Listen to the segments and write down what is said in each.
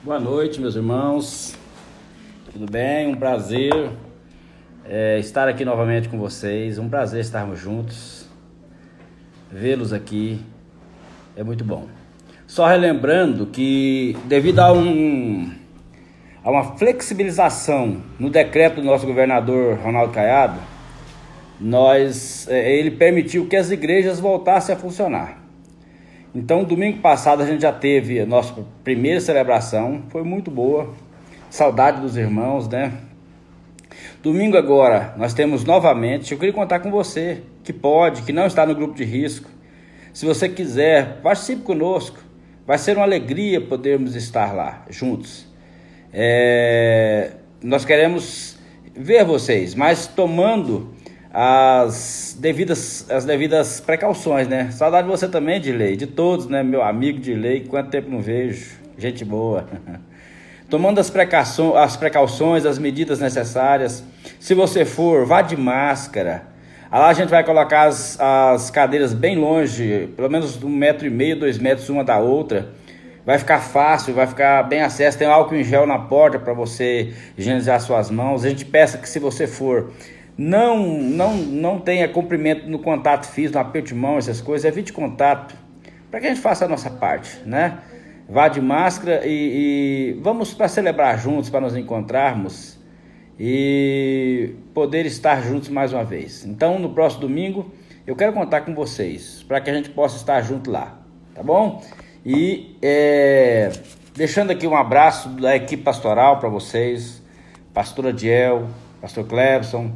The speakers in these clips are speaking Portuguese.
Boa noite, meus irmãos. Tudo bem? Um prazer é, estar aqui novamente com vocês. Um prazer estarmos juntos. Vê-los aqui é muito bom. Só relembrando que, devido a, um, a uma flexibilização no decreto do nosso governador Ronaldo Caiado, nós, é, ele permitiu que as igrejas voltassem a funcionar. Então, domingo passado a gente já teve a nossa primeira celebração, foi muito boa. Saudade dos irmãos, né? Domingo agora nós temos novamente. Eu queria contar com você que pode, que não está no grupo de risco. Se você quiser, participe conosco. Vai ser uma alegria podermos estar lá juntos. É... Nós queremos ver vocês, mas tomando as devidas, as devidas precauções, né? Saudade de você também, Dilei, de todos, né? Meu amigo Dilei, quanto tempo não vejo, gente boa. Tomando as precauções, as precauções, as medidas necessárias. Se você for, vá de máscara. Lá a gente vai colocar as, as cadeiras bem longe, pelo menos um metro e meio, dois metros uma da outra. Vai ficar fácil, vai ficar bem acesso. Tem álcool em gel na porta para você higienizar suas mãos. A gente peça que se você for não, não, não tenha comprimento no contato físico, no aperto de mão, essas coisas, evite contato, para que a gente faça a nossa parte, né? Vá de máscara e, e vamos para celebrar juntos, para nos encontrarmos e poder estar juntos mais uma vez. Então, no próximo domingo, eu quero contar com vocês, para que a gente possa estar junto lá, tá bom? E é, deixando aqui um abraço da equipe pastoral para vocês, pastora Diel, pastor Clebson,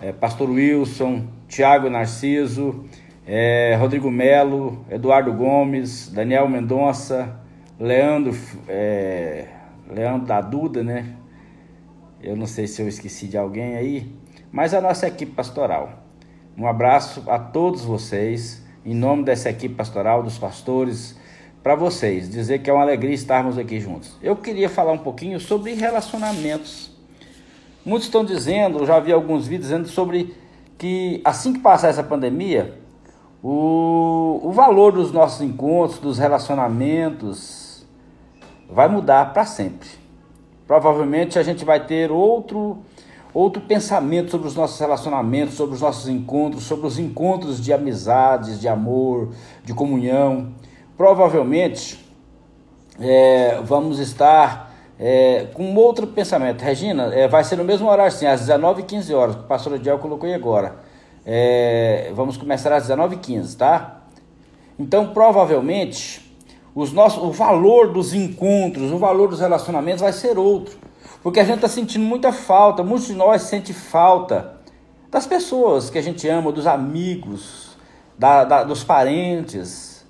é, Pastor Wilson, Tiago Narciso, é, Rodrigo Melo, Eduardo Gomes, Daniel Mendonça, Leandro, é, Leandro da Duda, né? Eu não sei se eu esqueci de alguém aí, mas a nossa equipe pastoral. Um abraço a todos vocês, em nome dessa equipe pastoral, dos pastores, para vocês, dizer que é uma alegria estarmos aqui juntos. Eu queria falar um pouquinho sobre relacionamentos Muitos estão dizendo, eu já vi alguns vídeos dizendo sobre que assim que passar essa pandemia, o, o valor dos nossos encontros, dos relacionamentos, vai mudar para sempre. Provavelmente a gente vai ter outro outro pensamento sobre os nossos relacionamentos, sobre os nossos encontros, sobre os encontros de amizades, de amor, de comunhão. Provavelmente é, vamos estar é, com outro pensamento. Regina, é, vai ser no mesmo horário, sim, às 19h15 horas. O pastor Adiel colocou aí agora. É, vamos começar às 19h15, tá? Então, provavelmente, os nossos, o valor dos encontros, o valor dos relacionamentos vai ser outro. Porque a gente está sentindo muita falta, muitos de nós sentem falta das pessoas que a gente ama, dos amigos, da, da, dos parentes,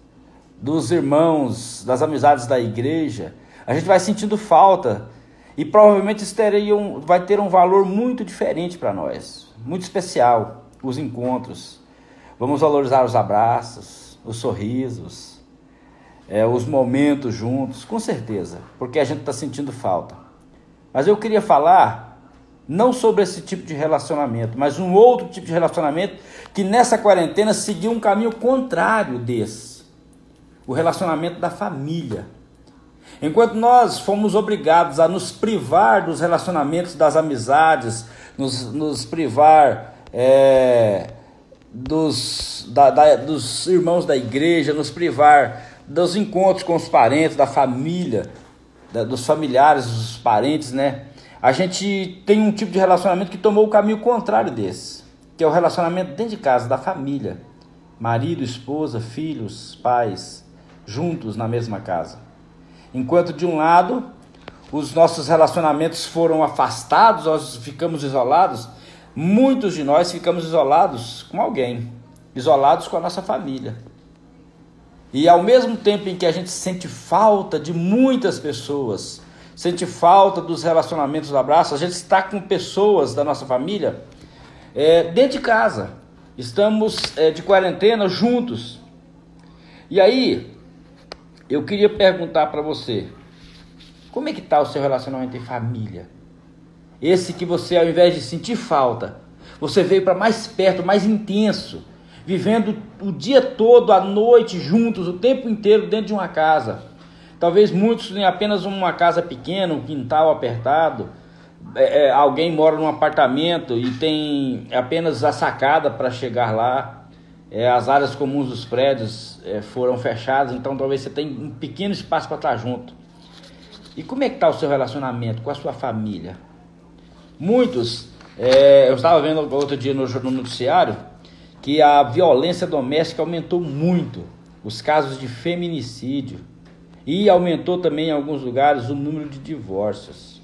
dos irmãos, das amizades da igreja. A gente vai sentindo falta e provavelmente isso teria um, vai ter um valor muito diferente para nós, muito especial, os encontros. Vamos valorizar os abraços, os sorrisos, é, os momentos juntos, com certeza, porque a gente está sentindo falta. Mas eu queria falar não sobre esse tipo de relacionamento, mas um outro tipo de relacionamento que nessa quarentena seguiu um caminho contrário desse. O relacionamento da família. Enquanto nós fomos obrigados a nos privar dos relacionamentos, das amizades, nos, nos privar é, dos, da, da, dos irmãos da igreja, nos privar dos encontros com os parentes, da família, da, dos familiares, dos parentes, né? A gente tem um tipo de relacionamento que tomou o caminho contrário desse, que é o relacionamento dentro de casa, da família. Marido, esposa, filhos, pais, juntos na mesma casa. Enquanto de um lado os nossos relacionamentos foram afastados, nós ficamos isolados, muitos de nós ficamos isolados com alguém, isolados com a nossa família. E ao mesmo tempo em que a gente sente falta de muitas pessoas, sente falta dos relacionamentos do abraço, a gente está com pessoas da nossa família é, dentro de casa. Estamos é, de quarentena juntos. E aí, eu queria perguntar para você, como é que está o seu relacionamento em família? Esse que você, ao invés de sentir falta, você veio para mais perto, mais intenso, vivendo o dia todo, a noite, juntos, o tempo inteiro dentro de uma casa. Talvez muitos têm apenas uma casa pequena, um quintal apertado. É, é, alguém mora num apartamento e tem apenas a sacada para chegar lá. É, as áreas comuns dos prédios é, foram fechadas, então talvez você tenha um pequeno espaço para estar junto. E como é que está o seu relacionamento com a sua família? Muitos, é, eu estava vendo outro dia no, no noticiário que a violência doméstica aumentou muito, os casos de feminicídio, e aumentou também em alguns lugares o número de divórcios.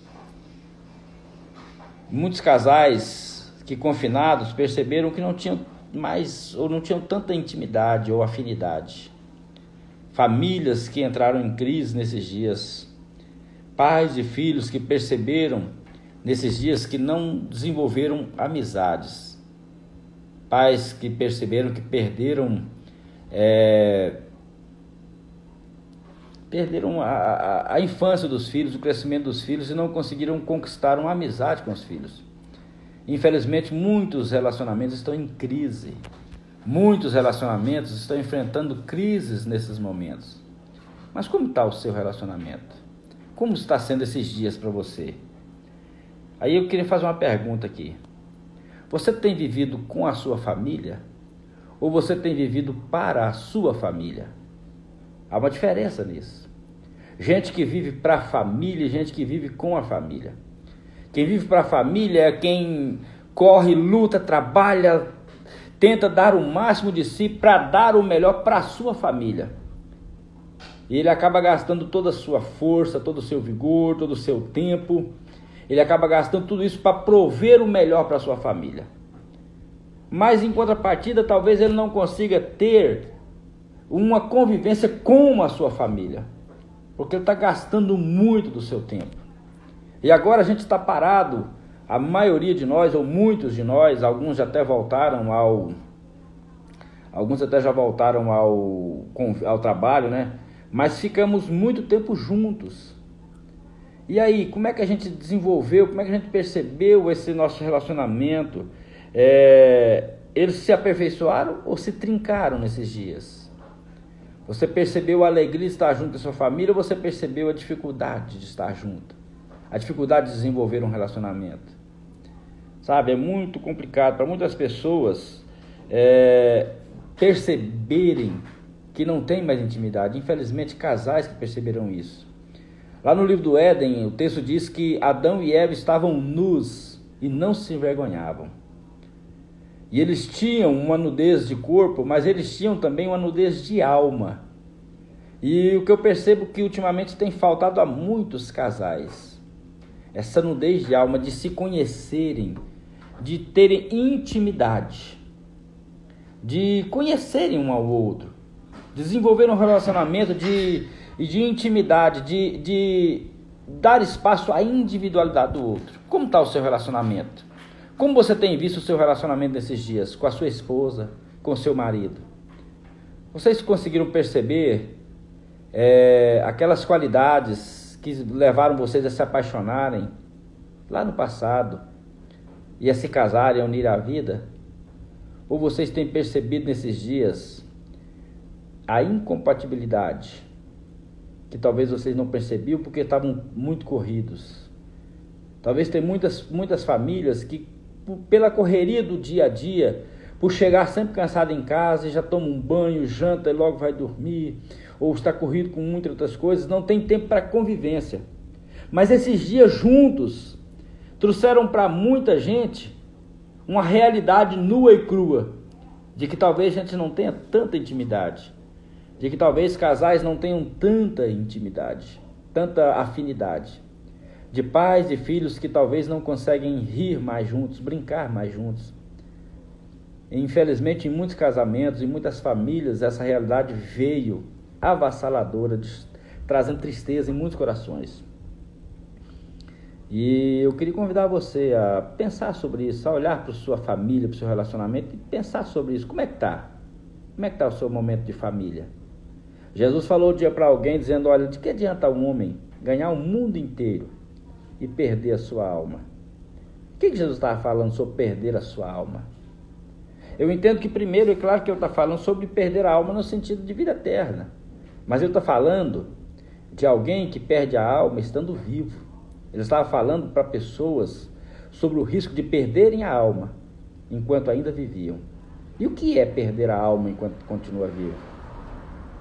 Muitos casais que confinados perceberam que não tinham mais ou não tinham tanta intimidade ou afinidade. Famílias que entraram em crise nesses dias. Pais e filhos que perceberam nesses dias que não desenvolveram amizades. Pais que perceberam que perderam é, perderam a, a, a, infância dos filhos, o crescimento dos filhos e não conseguiram conquistar uma amizade com os filhos. Infelizmente, muitos relacionamentos estão em crise. Muitos relacionamentos estão enfrentando crises nesses momentos. Mas como está o seu relacionamento? Como está sendo esses dias para você? Aí eu queria fazer uma pergunta aqui. Você tem vivido com a sua família ou você tem vivido para a sua família? Há uma diferença nisso. Gente que vive para a família e gente que vive com a família. Quem vive para a família é quem corre, luta, trabalha, tenta dar o máximo de si para dar o melhor para a sua família. E ele acaba gastando toda a sua força, todo o seu vigor, todo o seu tempo. Ele acaba gastando tudo isso para prover o melhor para a sua família. Mas em contrapartida, talvez ele não consiga ter uma convivência com a sua família, porque ele está gastando muito do seu tempo. E agora a gente está parado, a maioria de nós, ou muitos de nós, alguns até voltaram ao. Alguns até já voltaram ao, ao trabalho, né? Mas ficamos muito tempo juntos. E aí, como é que a gente desenvolveu, como é que a gente percebeu esse nosso relacionamento? É, eles se aperfeiçoaram ou se trincaram nesses dias? Você percebeu a alegria de estar junto com a sua família ou você percebeu a dificuldade de estar junto? A dificuldade de desenvolver um relacionamento. Sabe, é muito complicado para muitas pessoas é, perceberem que não tem mais intimidade. Infelizmente, casais que perceberam isso. Lá no livro do Éden, o texto diz que Adão e Eva estavam nus e não se envergonhavam. E eles tinham uma nudez de corpo, mas eles tinham também uma nudez de alma. E o que eu percebo que ultimamente tem faltado a muitos casais essa nudez de alma, de se conhecerem, de terem intimidade, de conhecerem um ao outro, desenvolver um relacionamento de, de intimidade, de, de dar espaço à individualidade do outro. Como está o seu relacionamento? Como você tem visto o seu relacionamento nesses dias com a sua esposa, com o seu marido? Vocês conseguiram perceber é, aquelas qualidades que levaram vocês a se apaixonarem lá no passado e a se casarem, a unir a vida? Ou vocês têm percebido nesses dias a incompatibilidade que talvez vocês não percebiam porque estavam muito corridos? Talvez tem muitas, muitas famílias que, pela correria do dia a dia, por chegar sempre cansado em casa já toma um banho, janta e logo vai dormir, ou está corrido com muitas outras coisas, não tem tempo para convivência. Mas esses dias juntos trouxeram para muita gente uma realidade nua e crua de que talvez a gente não tenha tanta intimidade, de que talvez casais não tenham tanta intimidade, tanta afinidade, de pais e filhos que talvez não conseguem rir mais juntos, brincar mais juntos. Infelizmente, em muitos casamentos, em muitas famílias, essa realidade veio avassaladora, trazendo tristeza em muitos corações. E eu queria convidar você a pensar sobre isso, a olhar para sua família, para o seu relacionamento e pensar sobre isso. Como é que está? Como é que está o seu momento de família? Jesus falou um dia para alguém dizendo: Olha, de que adianta um homem ganhar o mundo inteiro e perder a sua alma? O que, que Jesus estava falando sobre perder a sua alma? Eu entendo que primeiro, é claro que eu estou falando sobre perder a alma no sentido de vida eterna. Mas eu estou falando de alguém que perde a alma estando vivo. Ele estava falando para pessoas sobre o risco de perderem a alma enquanto ainda viviam. E o que é perder a alma enquanto continua vivo?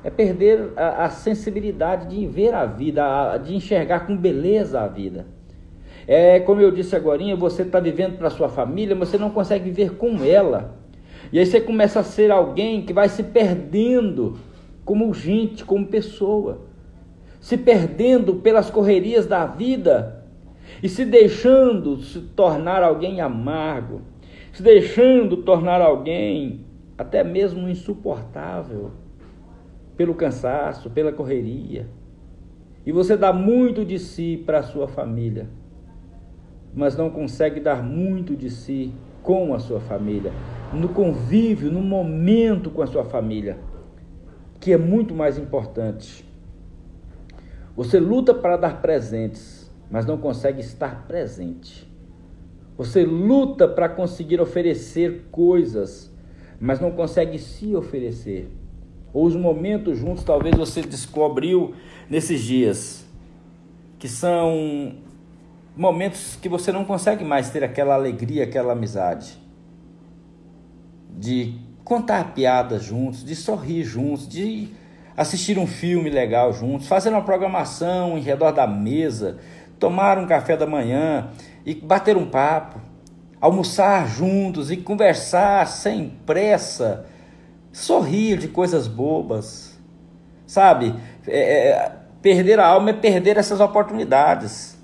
É perder a, a sensibilidade de ver a vida, a, de enxergar com beleza a vida. É como eu disse agora, você está vivendo para sua família, mas você não consegue viver com ela. E aí você começa a ser alguém que vai se perdendo como gente, como pessoa, se perdendo pelas correrias da vida e se deixando se tornar alguém amargo, se deixando tornar alguém até mesmo insuportável pelo cansaço, pela correria. E você dá muito de si para a sua família, mas não consegue dar muito de si com a sua família, no convívio, no momento com a sua família, que é muito mais importante. Você luta para dar presentes, mas não consegue estar presente. Você luta para conseguir oferecer coisas, mas não consegue se oferecer. Ou os momentos juntos, talvez você descobriu nesses dias, que são momentos que você não consegue mais ter aquela alegria, aquela amizade. De contar piadas juntos, de sorrir juntos, de assistir um filme legal juntos, fazer uma programação em redor da mesa, tomar um café da manhã e bater um papo, almoçar juntos e conversar sem pressa, sorrir de coisas bobas, sabe? É, é, perder a alma é perder essas oportunidades.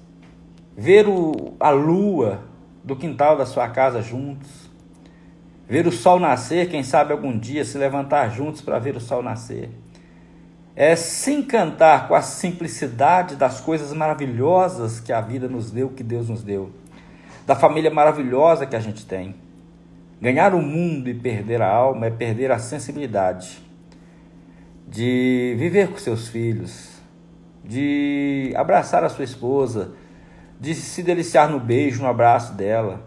Ver o, a lua do quintal da sua casa juntos, ver o sol nascer, quem sabe algum dia se levantar juntos para ver o sol nascer é se encantar com a simplicidade das coisas maravilhosas que a vida nos deu, que Deus nos deu, da família maravilhosa que a gente tem. Ganhar o mundo e perder a alma é perder a sensibilidade de viver com seus filhos, de abraçar a sua esposa, de se deliciar no beijo, no abraço dela,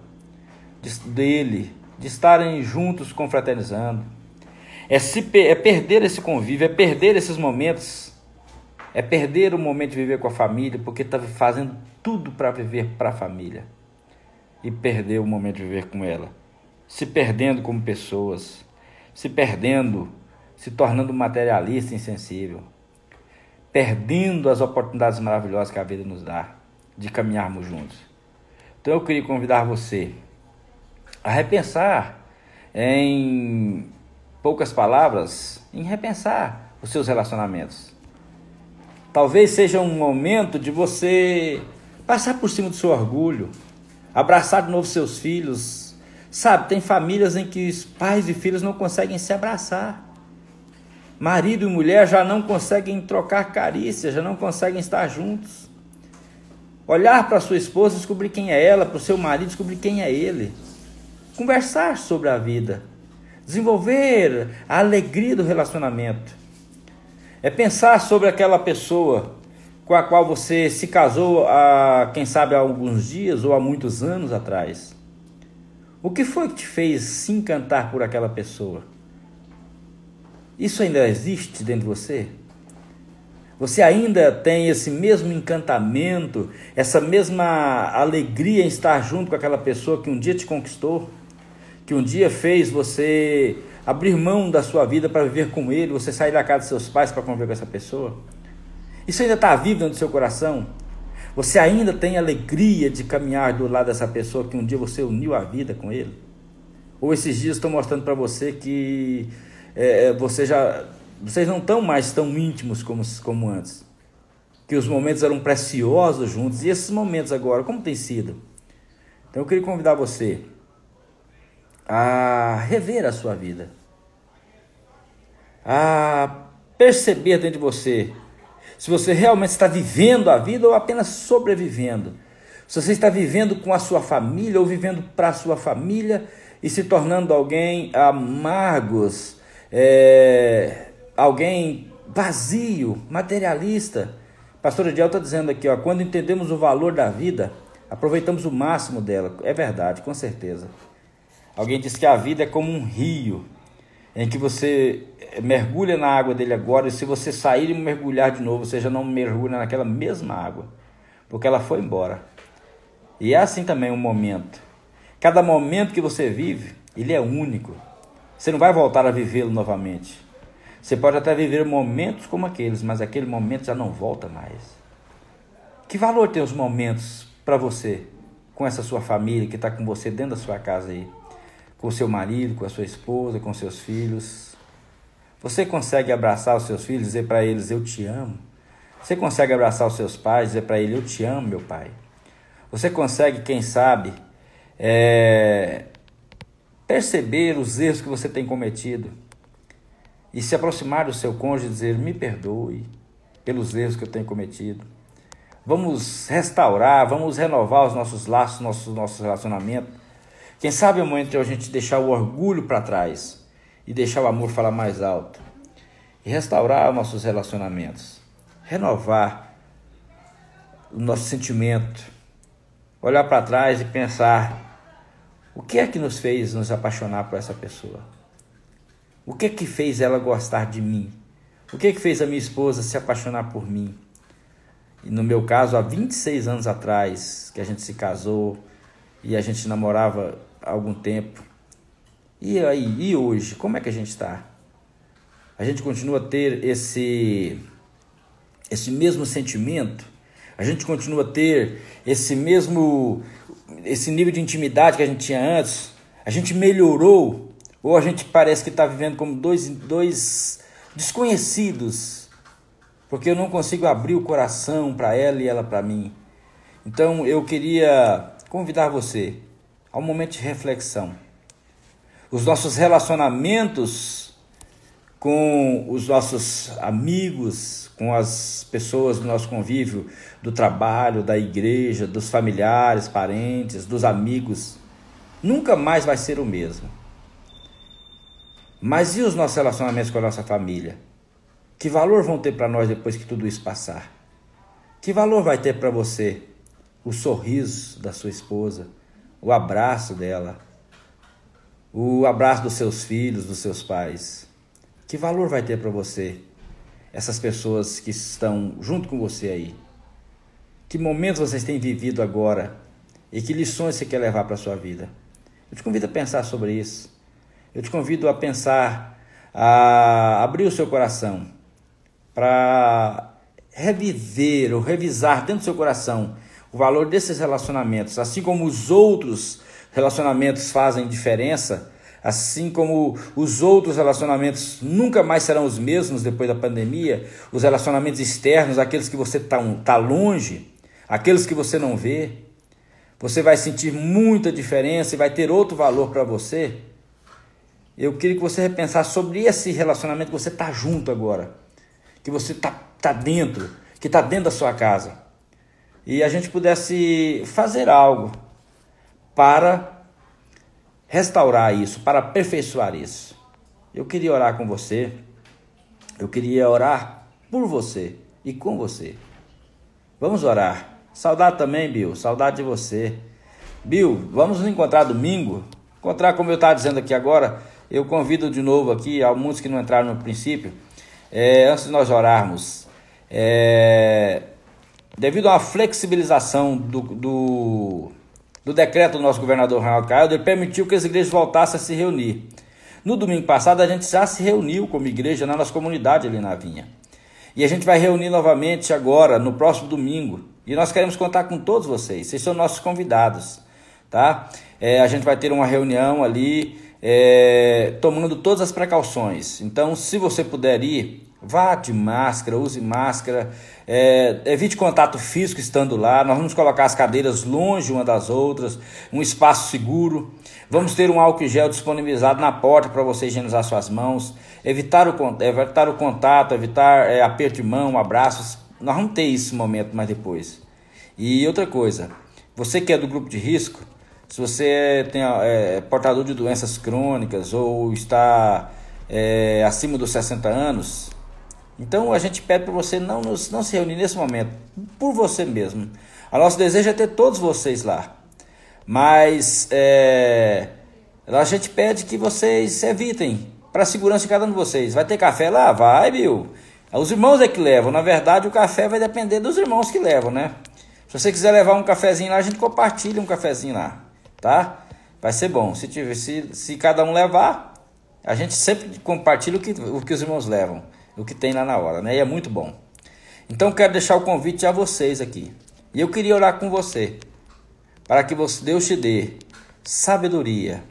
de, dele, de estarem juntos confraternizando. É, se, é perder esse convívio, é perder esses momentos, é perder o momento de viver com a família, porque está fazendo tudo para viver para a família. E perder o momento de viver com ela, se perdendo como pessoas, se perdendo, se tornando materialista, insensível, perdendo as oportunidades maravilhosas que a vida nos dá de caminharmos juntos. Então eu queria convidar você a repensar em poucas palavras, em repensar os seus relacionamentos. Talvez seja um momento de você passar por cima do seu orgulho, abraçar de novo seus filhos. Sabe, tem famílias em que os pais e filhos não conseguem se abraçar. Marido e mulher já não conseguem trocar carícias, já não conseguem estar juntos. Olhar para sua esposa, descobrir quem é ela, para o seu marido, descobrir quem é ele. Conversar sobre a vida desenvolver a alegria do relacionamento. É pensar sobre aquela pessoa com a qual você se casou há, quem sabe, há alguns dias ou há muitos anos atrás. O que foi que te fez se encantar por aquela pessoa? Isso ainda existe dentro de você? Você ainda tem esse mesmo encantamento, essa mesma alegria em estar junto com aquela pessoa que um dia te conquistou? Que um dia fez você abrir mão da sua vida para viver com ele, você sair da casa dos seus pais para conviver com essa pessoa? Isso ainda está vivo dentro do seu coração? Você ainda tem alegria de caminhar do lado dessa pessoa que um dia você uniu a vida com ele? Ou esses dias estão mostrando para você que é, é, você já, vocês não estão mais tão íntimos como, como antes? Que os momentos eram preciosos juntos e esses momentos agora, como tem sido? Então eu queria convidar você a rever a sua vida, a perceber dentro de você se você realmente está vivendo a vida ou apenas sobrevivendo. Se você está vivendo com a sua família ou vivendo para a sua família e se tornando alguém amargos, é, alguém vazio, materialista. Pastor Ediel está dizendo aqui, ó, quando entendemos o valor da vida, aproveitamos o máximo dela. É verdade, com certeza. Alguém diz que a vida é como um rio, em que você mergulha na água dele agora, e se você sair e mergulhar de novo, você já não mergulha naquela mesma água, porque ela foi embora. E é assim também um momento. Cada momento que você vive, ele é único. Você não vai voltar a vivê-lo novamente. Você pode até viver momentos como aqueles, mas aquele momento já não volta mais. Que valor tem os momentos para você, com essa sua família que está com você dentro da sua casa aí? Com seu marido, com a sua esposa, com seus filhos? Você consegue abraçar os seus filhos e dizer para eles: Eu te amo? Você consegue abraçar os seus pais e dizer para eles: Eu te amo, meu pai? Você consegue, quem sabe, é, perceber os erros que você tem cometido e se aproximar do seu cônjuge e dizer: Me perdoe pelos erros que eu tenho cometido. Vamos restaurar, vamos renovar os nossos laços, nossos, nossos relacionamentos. Quem sabe é o momento de a gente deixar o orgulho para trás e deixar o amor falar mais alto. E restaurar os nossos relacionamentos. Renovar o nosso sentimento. Olhar para trás e pensar o que é que nos fez nos apaixonar por essa pessoa? O que é que fez ela gostar de mim? O que é que fez a minha esposa se apaixonar por mim? E no meu caso, há 26 anos atrás, que a gente se casou e a gente namorava há algum tempo. E aí, e hoje, como é que a gente está? A gente continua a ter esse esse mesmo sentimento? A gente continua a ter esse mesmo esse nível de intimidade que a gente tinha antes, a gente melhorou ou a gente parece que está vivendo como dois, dois desconhecidos, porque eu não consigo abrir o coração para ela e ela para mim. Então eu queria convidar você a um momento de reflexão. Os nossos relacionamentos com os nossos amigos, com as pessoas do nosso convívio, do trabalho, da igreja, dos familiares, parentes, dos amigos, nunca mais vai ser o mesmo. Mas e os nossos relacionamentos com a nossa família? Que valor vão ter para nós depois que tudo isso passar? Que valor vai ter para você o sorriso da sua esposa, o abraço dela, o abraço dos seus filhos, dos seus pais? Que valor vai ter para você essas pessoas que estão junto com você aí? Que momentos vocês têm vivido agora e que lições você quer levar para a sua vida? Eu te convido a pensar sobre isso. Eu te convido a pensar, a abrir o seu coração para reviver ou revisar dentro do seu coração o valor desses relacionamentos, assim como os outros relacionamentos fazem diferença Assim como os outros relacionamentos nunca mais serão os mesmos depois da pandemia, os relacionamentos externos, aqueles que você está tá longe, aqueles que você não vê, você vai sentir muita diferença e vai ter outro valor para você. Eu queria que você repensasse sobre esse relacionamento que você está junto agora, que você está tá dentro, que está dentro da sua casa. E a gente pudesse fazer algo para restaurar isso, para aperfeiçoar isso. Eu queria orar com você, eu queria orar por você e com você. Vamos orar. Saudade também, Bill, saudade de você. Bill, vamos nos encontrar domingo. Encontrar, como eu estava dizendo aqui agora, eu convido de novo aqui, a muitos que não entraram no princípio, é, antes de nós orarmos, é, devido à flexibilização do, do do decreto do nosso governador Ronaldo Caiado, ele permitiu que as igrejas voltassem a se reunir. No domingo passado, a gente já se reuniu como igreja na nossa comunidade ali na Vinha. E a gente vai reunir novamente agora, no próximo domingo. E nós queremos contar com todos vocês. Vocês são nossos convidados, tá? É, a gente vai ter uma reunião ali, é, tomando todas as precauções. Então, se você puder ir, vá de máscara, use máscara. É, evite contato físico estando lá. Nós vamos colocar as cadeiras longe uma das outras, um espaço seguro. Vamos ter um álcool gel disponibilizado na porta para você higienizar suas mãos. Evitar o, evitar o contato, evitar é, aperto de mão, abraços. Nós vamos ter esse momento mais depois. E outra coisa, você que é do grupo de risco, se você tem, é, portador de doenças crônicas ou está é, acima dos 60 anos, então a gente pede para você não, nos, não se reunir nesse momento, por você mesmo. Nosso desejo é ter todos vocês lá. Mas é, a gente pede que vocês evitem para a segurança de cada um de vocês. Vai ter café lá? Vai, viu? Os irmãos é que levam. Na verdade, o café vai depender dos irmãos que levam, né? Se você quiser levar um cafezinho lá, a gente compartilha um cafezinho lá, tá? Vai ser bom. Se, tiver, se, se cada um levar, a gente sempre compartilha o que, o que os irmãos levam, o que tem lá na hora, né? E é muito bom. Então, quero deixar o convite a vocês aqui. E eu queria orar com você, para que Deus te dê sabedoria,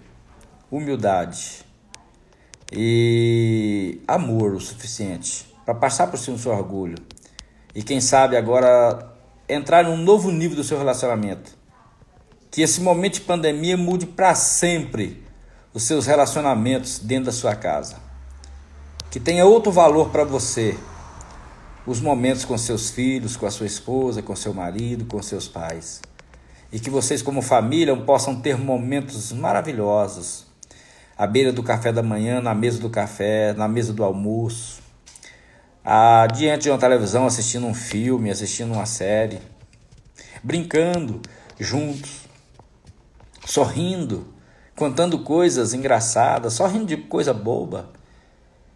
humildade e amor o suficiente para passar por cima do seu orgulho. E quem sabe agora entrar num novo nível do seu relacionamento. Que esse momento de pandemia mude para sempre os seus relacionamentos dentro da sua casa. Que tenha outro valor para você. Os momentos com seus filhos, com a sua esposa, com seu marido, com seus pais. E que vocês, como família, possam ter momentos maravilhosos. À beira do café da manhã, na mesa do café, na mesa do almoço, ah, diante de uma televisão, assistindo um filme, assistindo uma série, brincando juntos, sorrindo, contando coisas engraçadas, sorrindo de coisa boba.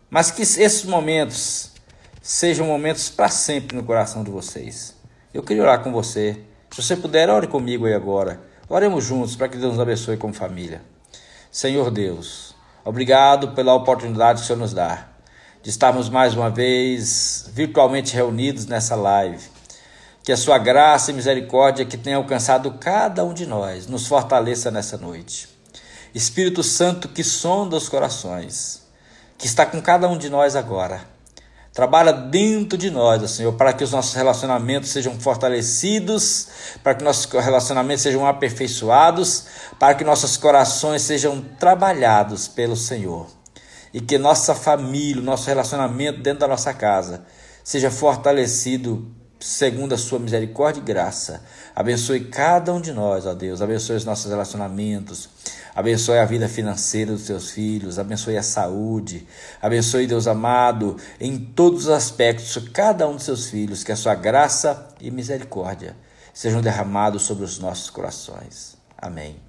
Mas que esses momentos sejam momentos para sempre no coração de vocês. Eu queria orar com você. Se você puder, ore comigo aí agora. Oremos juntos para que Deus nos abençoe como família. Senhor Deus, obrigado pela oportunidade que o Senhor nos dá de estarmos mais uma vez virtualmente reunidos nessa live. Que a sua graça e misericórdia que tem alcançado cada um de nós nos fortaleça nessa noite. Espírito Santo que sonda os corações, que está com cada um de nós agora. Trabalha dentro de nós, Senhor, para que os nossos relacionamentos sejam fortalecidos, para que nossos relacionamentos sejam aperfeiçoados, para que nossos corações sejam trabalhados pelo Senhor e que nossa família, nosso relacionamento dentro da nossa casa seja fortalecido segundo a sua misericórdia e graça. Abençoe cada um de nós, ó Deus. Abençoe os nossos relacionamentos. Abençoe a vida financeira dos seus filhos. Abençoe a saúde. Abençoe, Deus amado, em todos os aspectos, cada um dos seus filhos. Que a sua graça e misericórdia sejam derramados sobre os nossos corações. Amém.